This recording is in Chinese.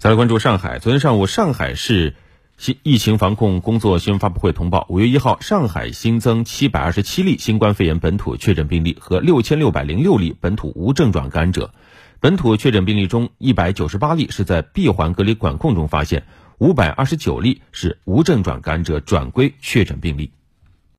再来关注上海。昨天上午上海市新疫情防控工作新闻发布会通报五月一号上海新增七百二十七例新冠肺炎本土确诊病例和六千六百零六例本土无症状感染者。本土确诊病例中一百九十八例是在闭环隔离管控中发现五百二十九例是无症状感染者转归确诊病例。